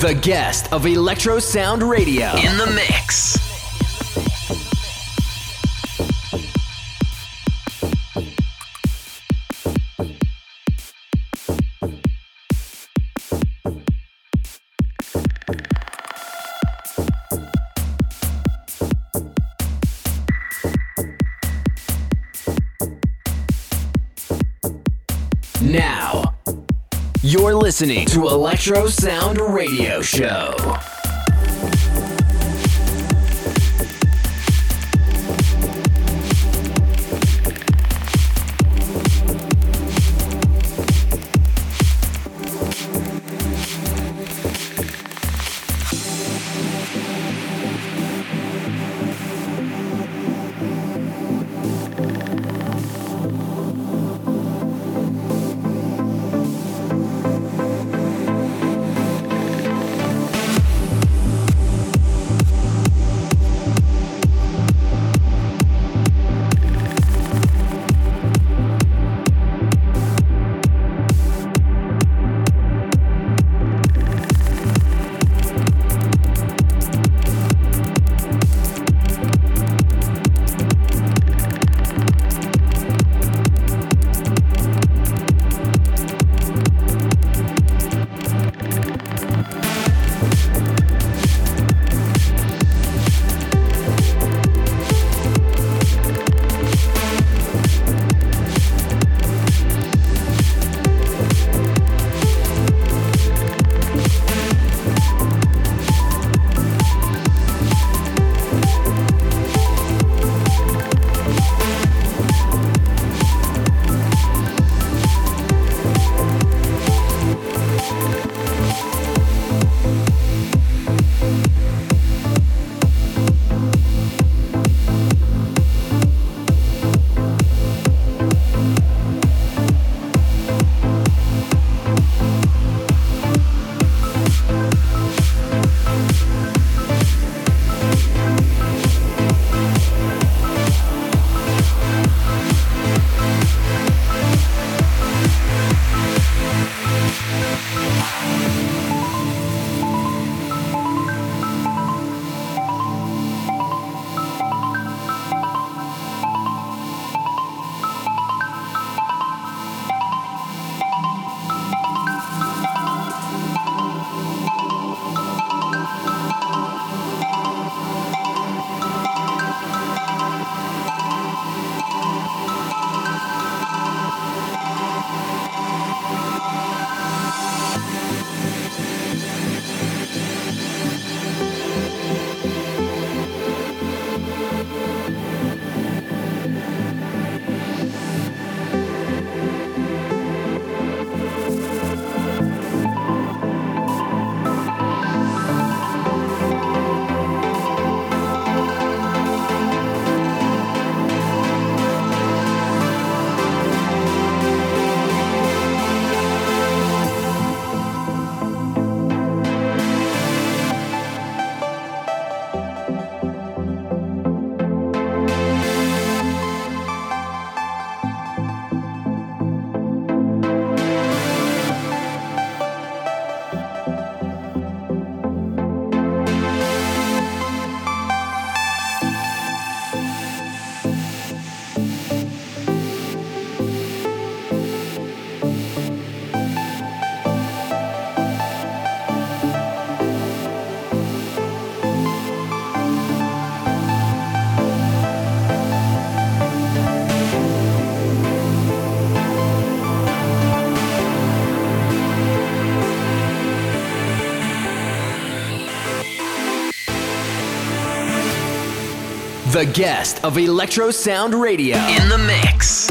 The guest of Electro Sound Radio in the mix. Listening to Electro Sound Radio Show. The guest of Electro Sound Radio in the mix.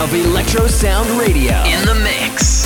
Of Electro Sound Radio in the mix.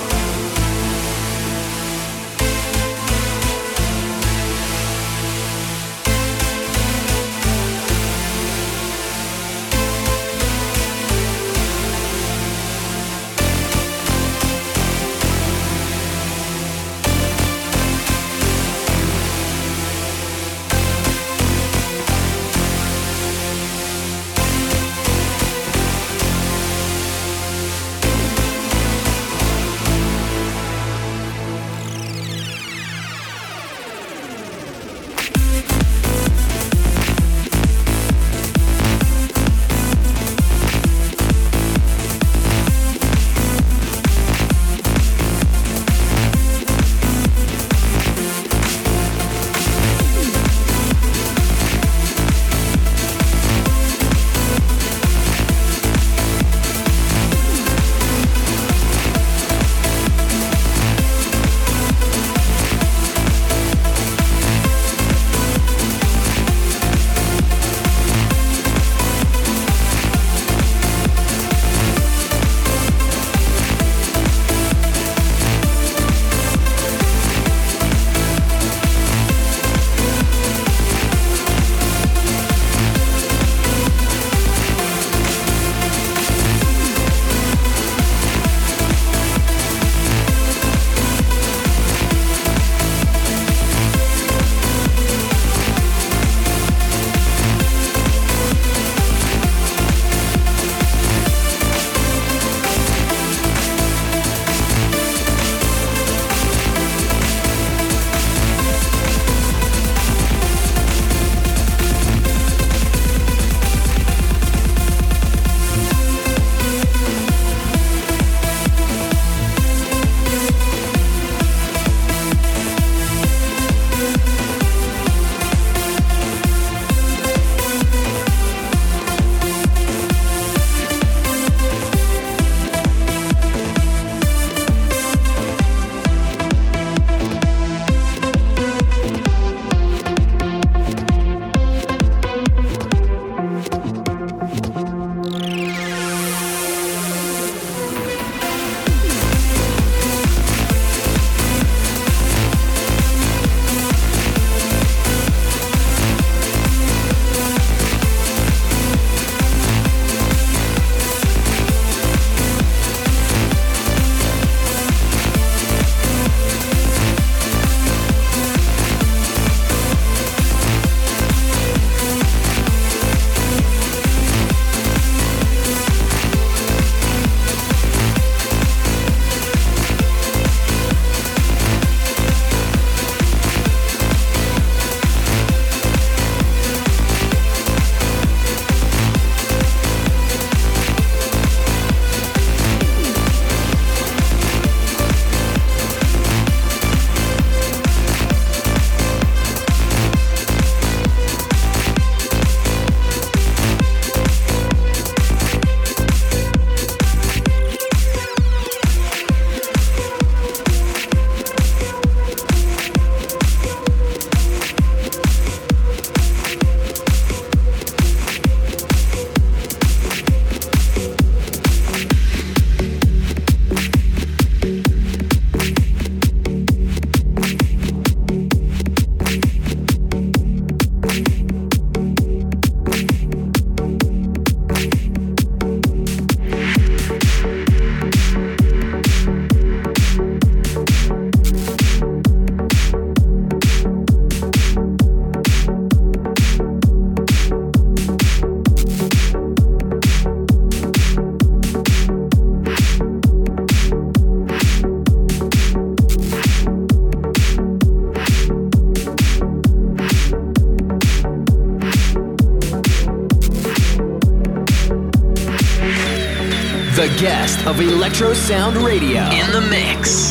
Electro Sound Radio in the mix.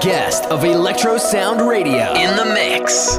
Guest of Electro Sound Radio in the mix.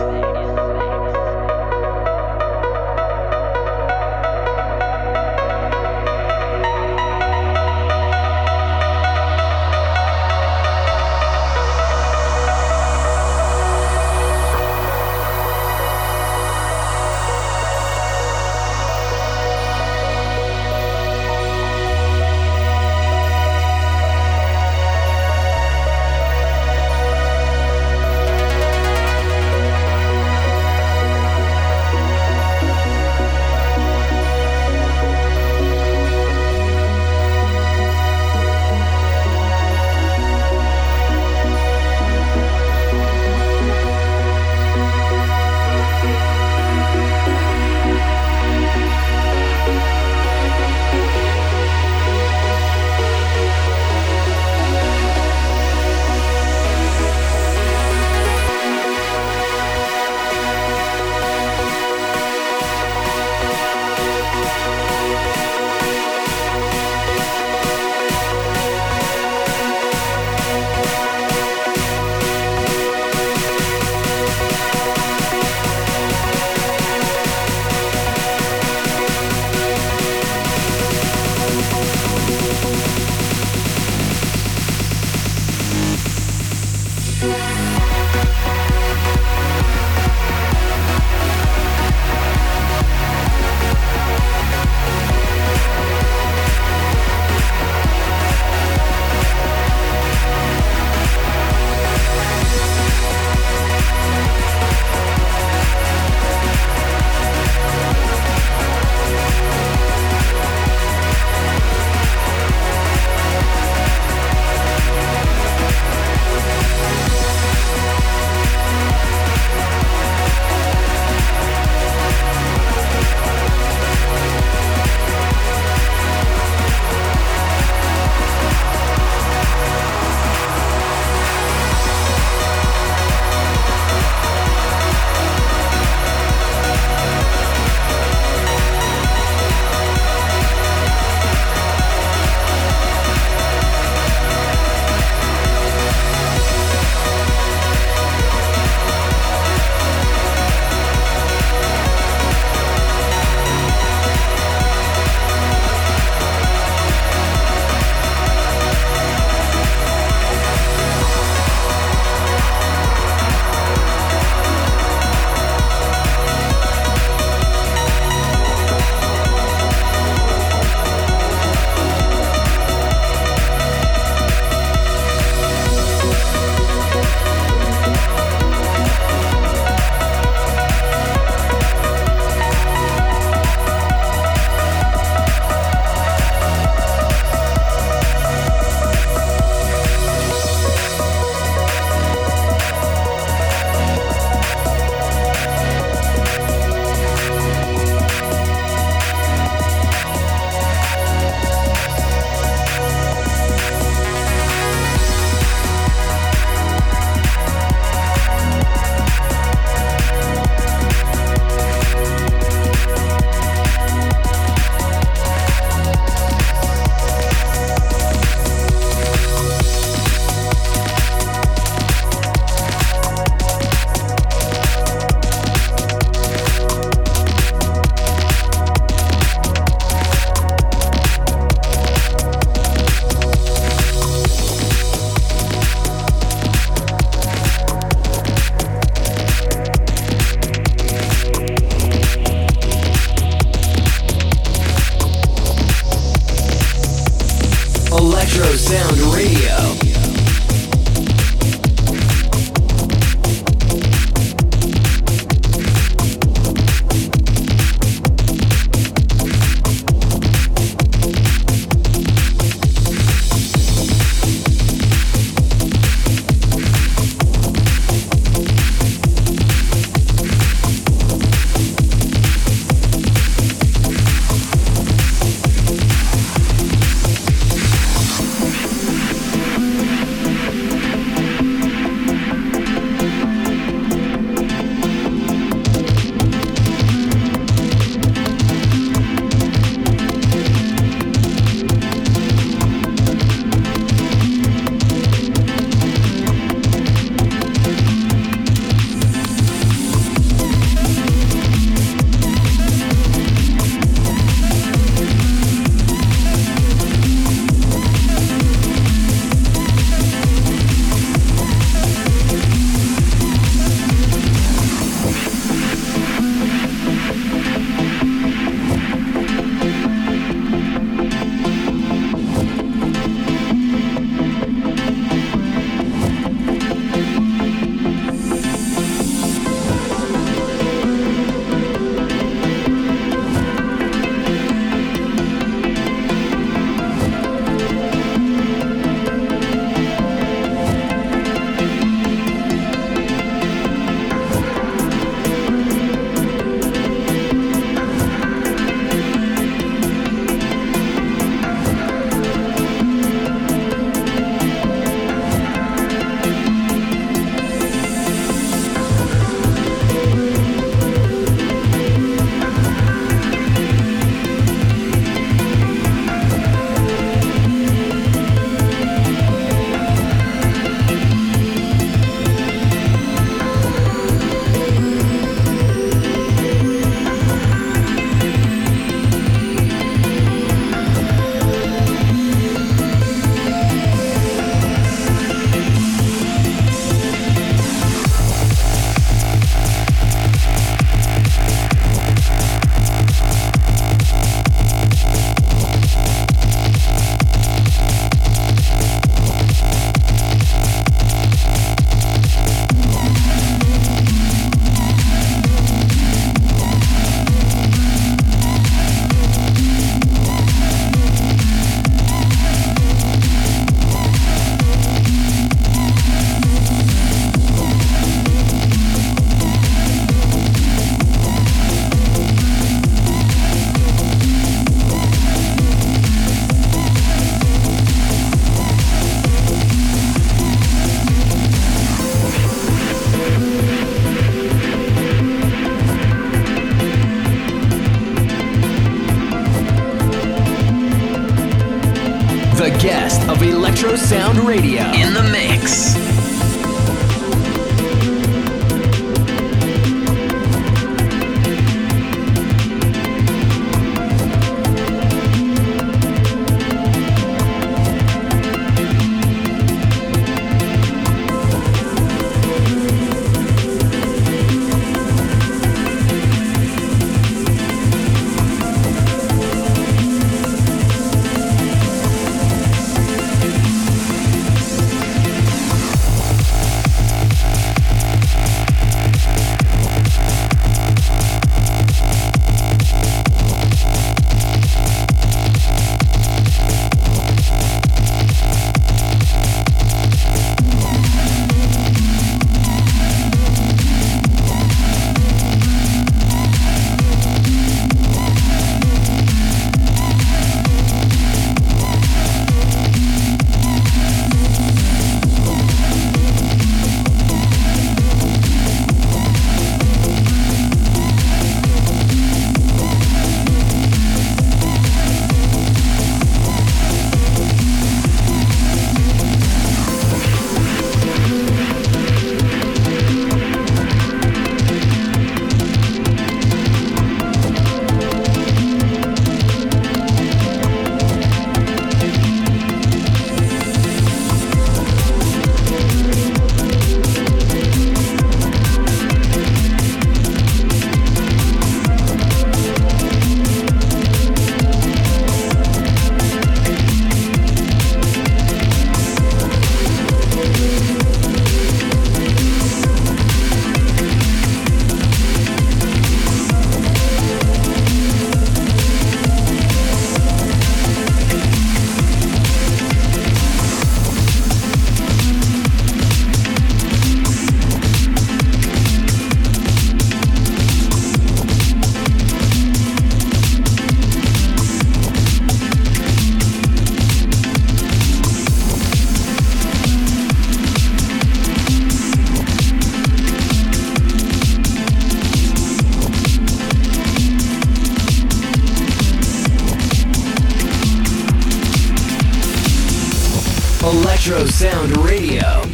Sound Radio.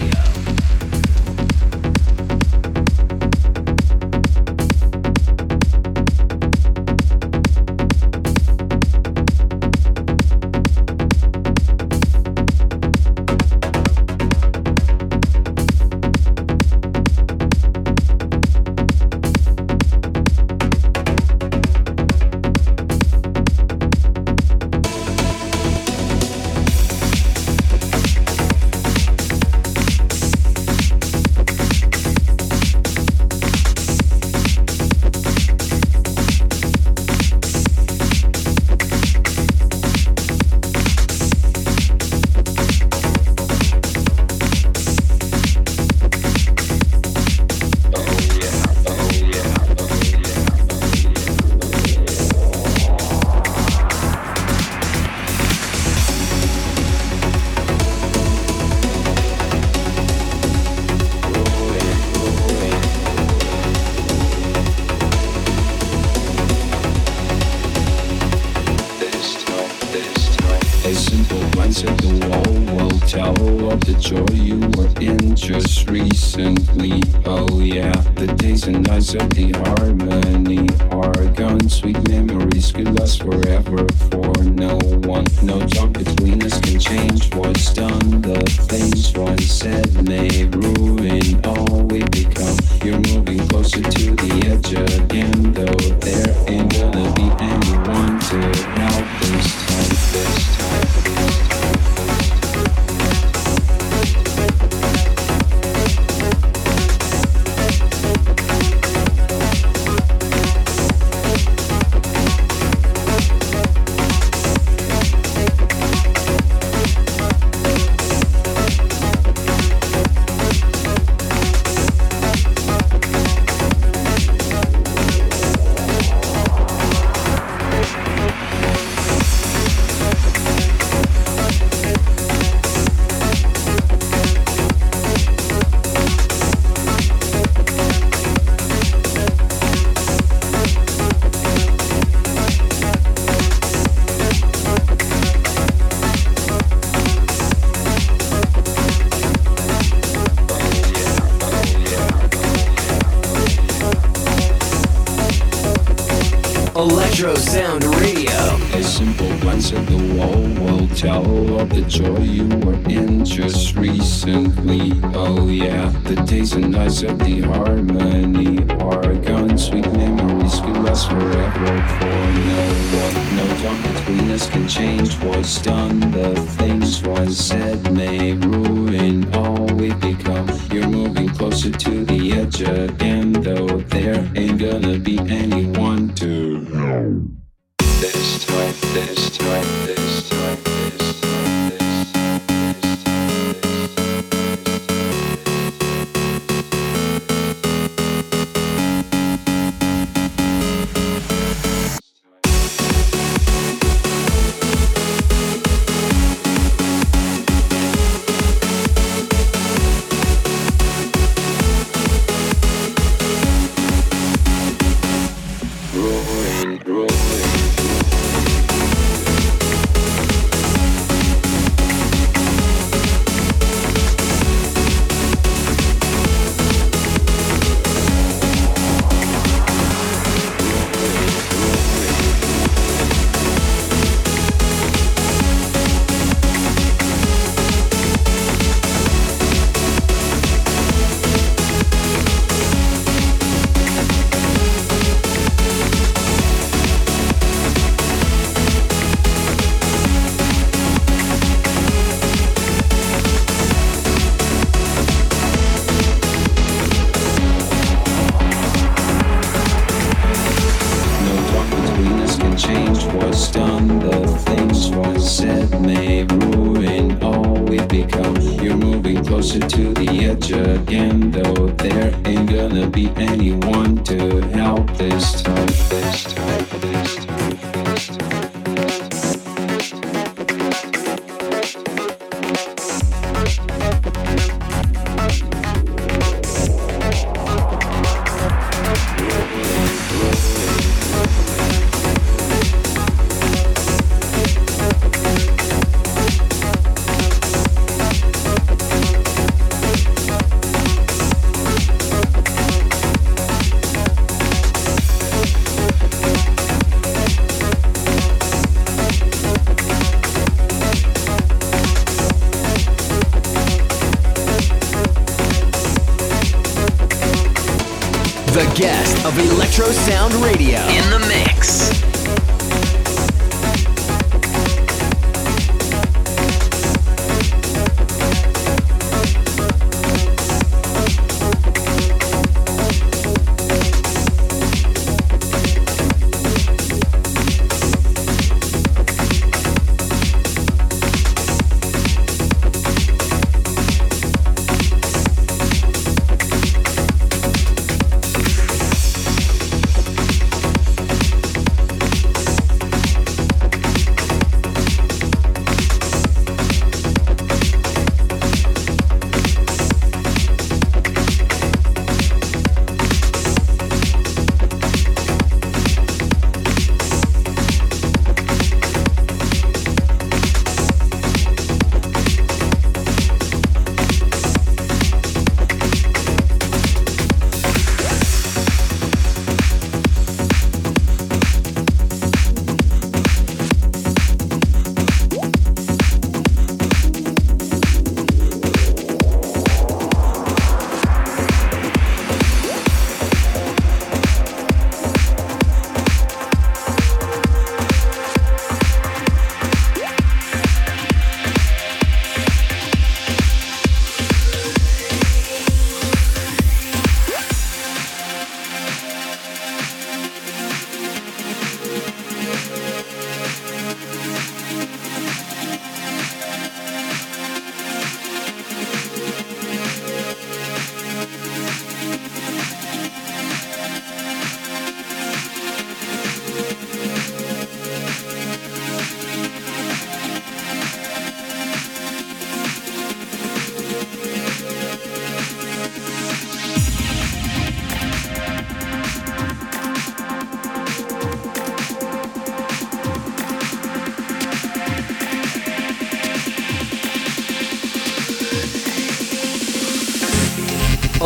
something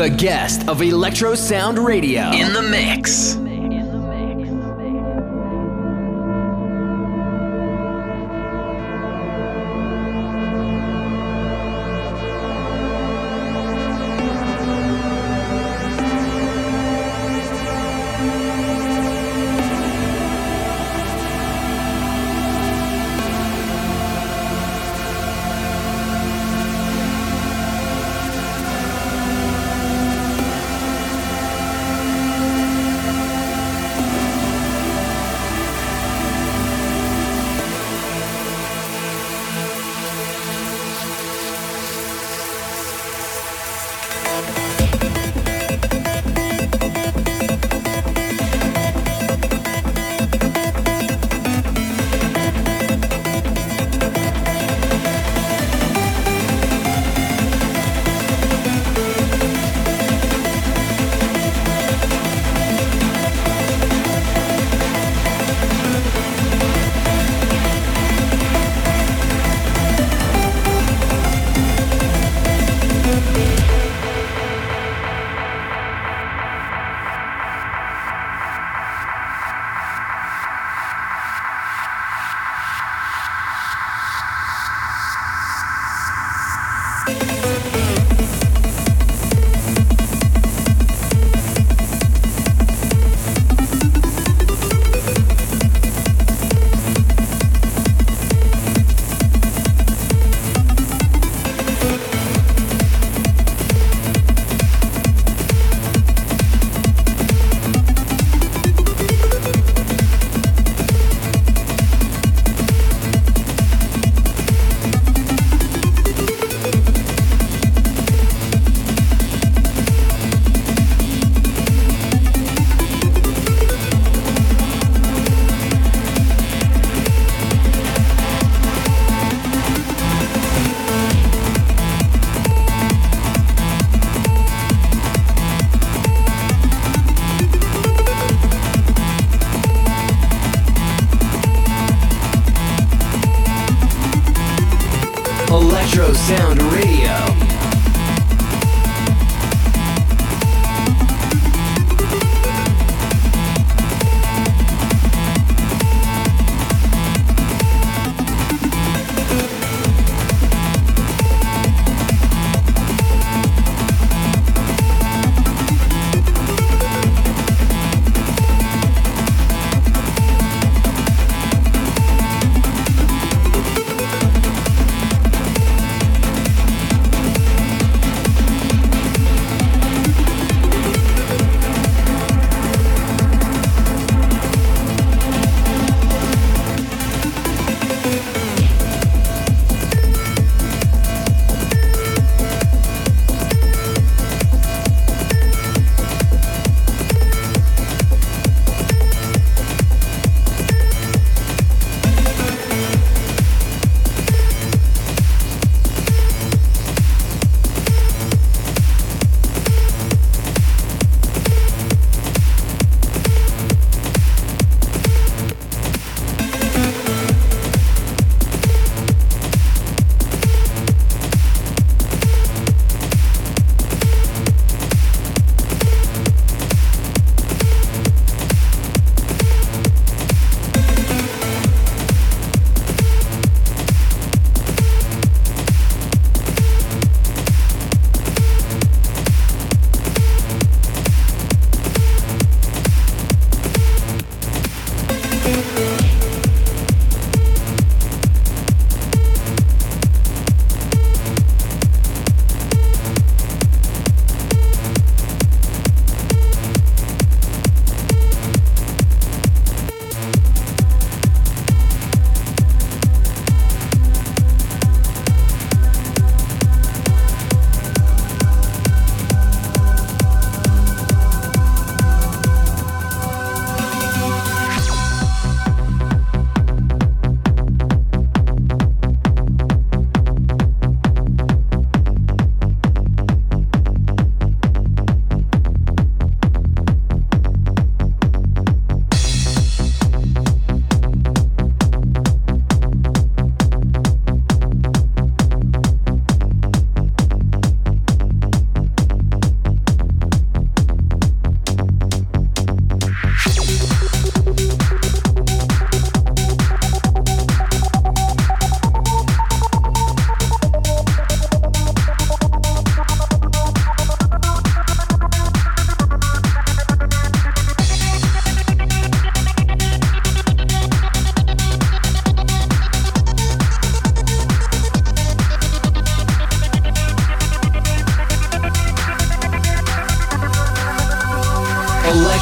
The guest of Electro Sound Radio in the mix.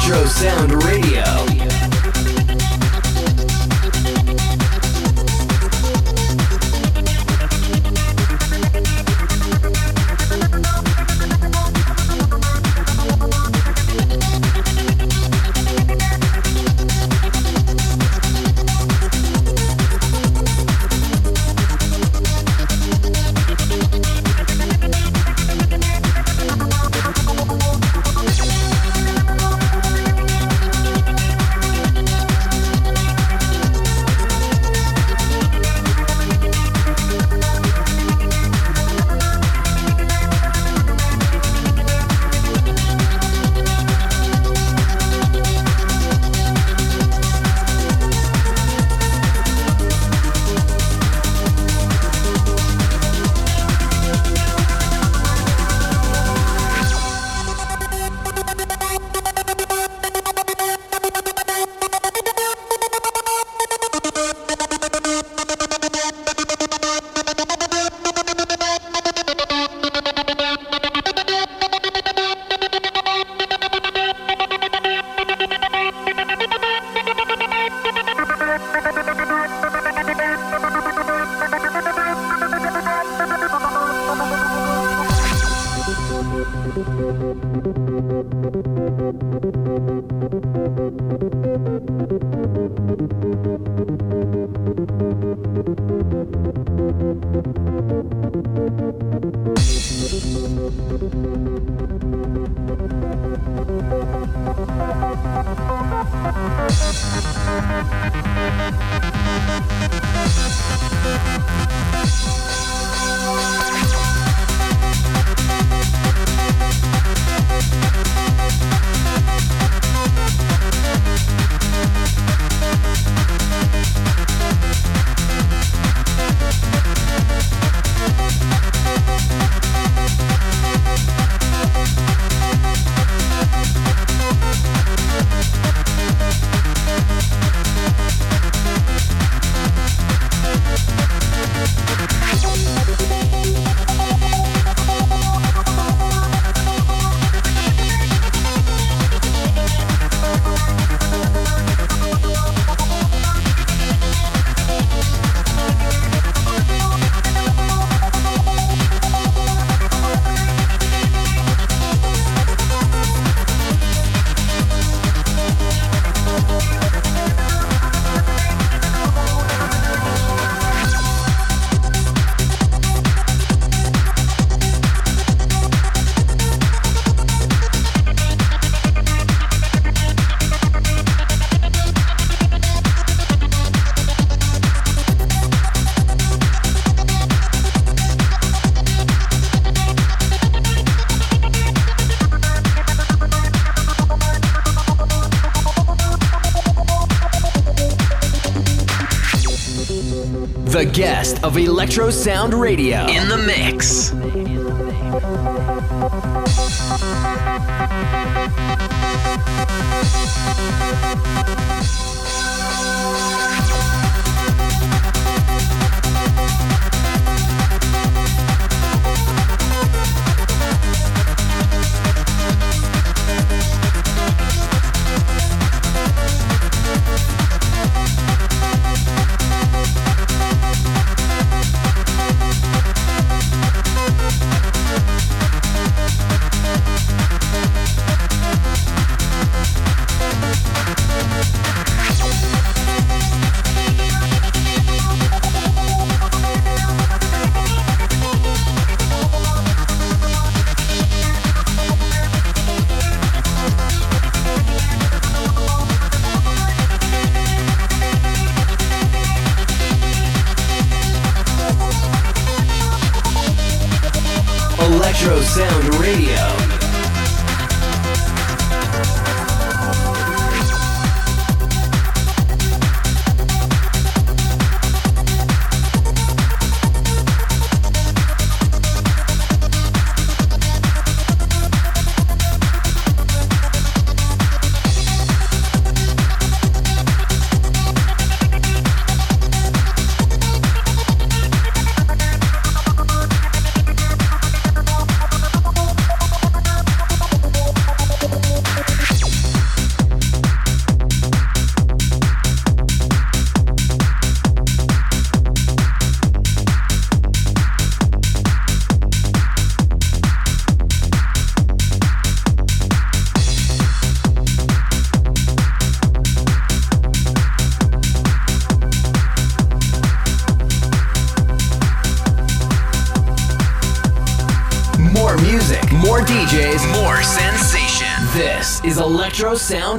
Electro Sound Radio. Thank you. Guest of Electro Sound Radio in the mix. Sound.